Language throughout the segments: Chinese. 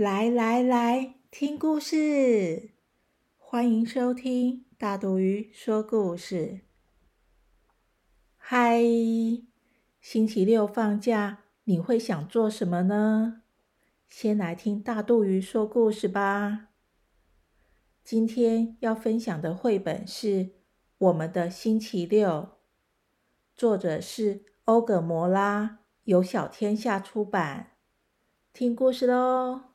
来来来，听故事！欢迎收听大肚鱼说故事。嗨，星期六放假，你会想做什么呢？先来听大肚鱼说故事吧。今天要分享的绘本是《我们的星期六》，作者是欧格摩拉，由小天下出版。听故事喽！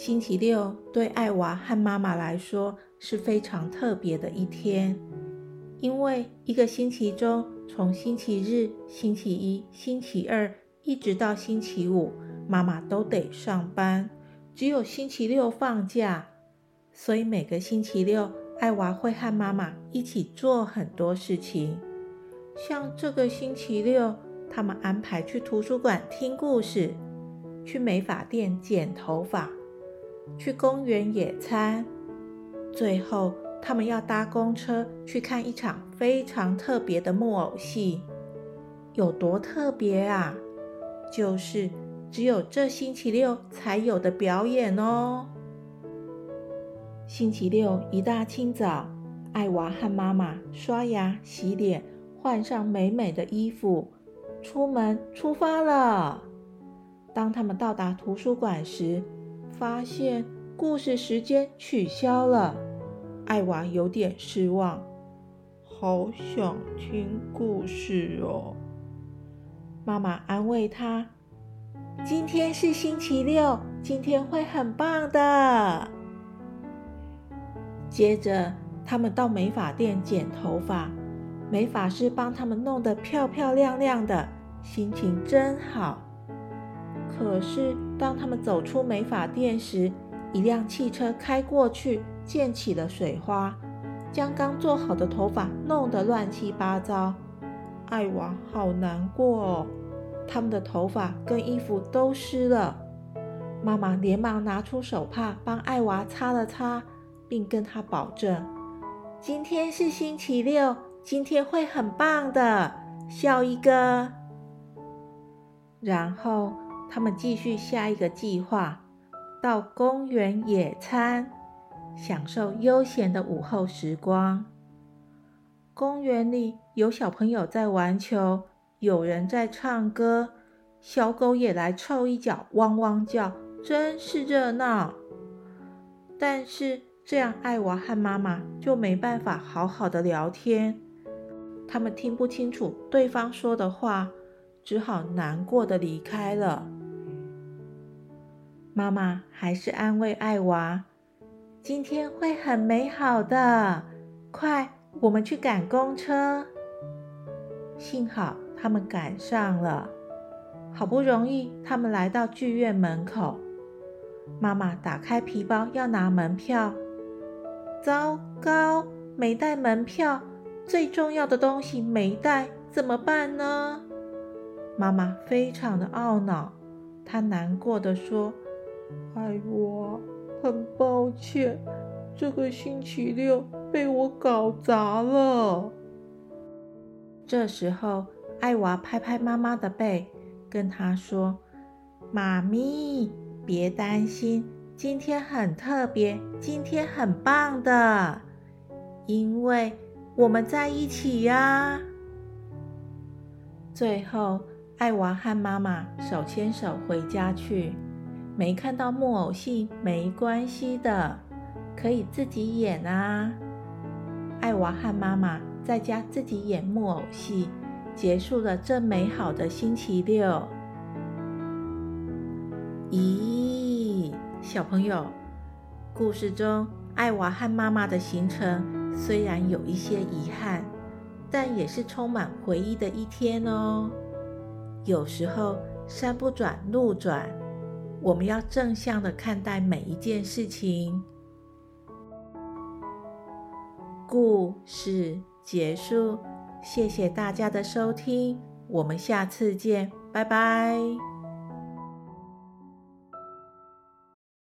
星期六对艾娃和妈妈来说是非常特别的一天，因为一个星期中，从星期日、星期一、星期二一直到星期五，妈妈都得上班，只有星期六放假。所以每个星期六，艾娃会和妈妈一起做很多事情，像这个星期六，他们安排去图书馆听故事，去美发店剪头发。去公园野餐，最后他们要搭公车去看一场非常特别的木偶戏。有多特别啊？就是只有这星期六才有的表演哦。星期六一大清早，艾娃和妈妈刷牙、洗脸，换上美美的衣服，出门出发了。当他们到达图书馆时，发现故事时间取消了，艾娃有点失望，好想听故事哦。妈妈安慰她：“今天是星期六，今天会很棒的。”接着，他们到美发店剪头发，美发师帮他们弄得漂漂亮亮的，心情真好。可是，当他们走出美发店时，一辆汽车开过去，溅起了水花，将刚做好的头发弄得乱七八糟。艾娃好难过哦，他们的头发跟衣服都湿了。妈妈连忙拿出手帕帮艾娃擦了擦，并跟他保证：“今天是星期六，今天会很棒的，笑一个。”然后。他们继续下一个计划，到公园野餐，享受悠闲的午后时光。公园里有小朋友在玩球，有人在唱歌，小狗也来凑一脚，汪汪叫，真是热闹。但是这样，艾娃和妈妈就没办法好好的聊天，他们听不清楚对方说的话，只好难过的离开了。妈妈还是安慰艾娃：“今天会很美好的，快，我们去赶公车。”幸好他们赶上了，好不容易他们来到剧院门口。妈妈打开皮包要拿门票，糟糕，没带门票，最重要的东西没带，怎么办呢？妈妈非常的懊恼，她难过的说。艾娃，很抱歉，这个星期六被我搞砸了。这时候，艾娃拍拍妈妈的背，跟她说：“妈咪，别担心，今天很特别，今天很棒的，因为我们在一起呀。”最后，艾娃和妈妈手牵手回家去。没看到木偶戏没关系的，可以自己演啊！艾娃和妈妈在家自己演木偶戏，结束了这美好的星期六。咦，小朋友，故事中艾娃和妈妈的行程虽然有一些遗憾，但也是充满回忆的一天哦。有时候山不转路转。我们要正向的看待每一件事情。故事结束，谢谢大家的收听，我们下次见，拜拜。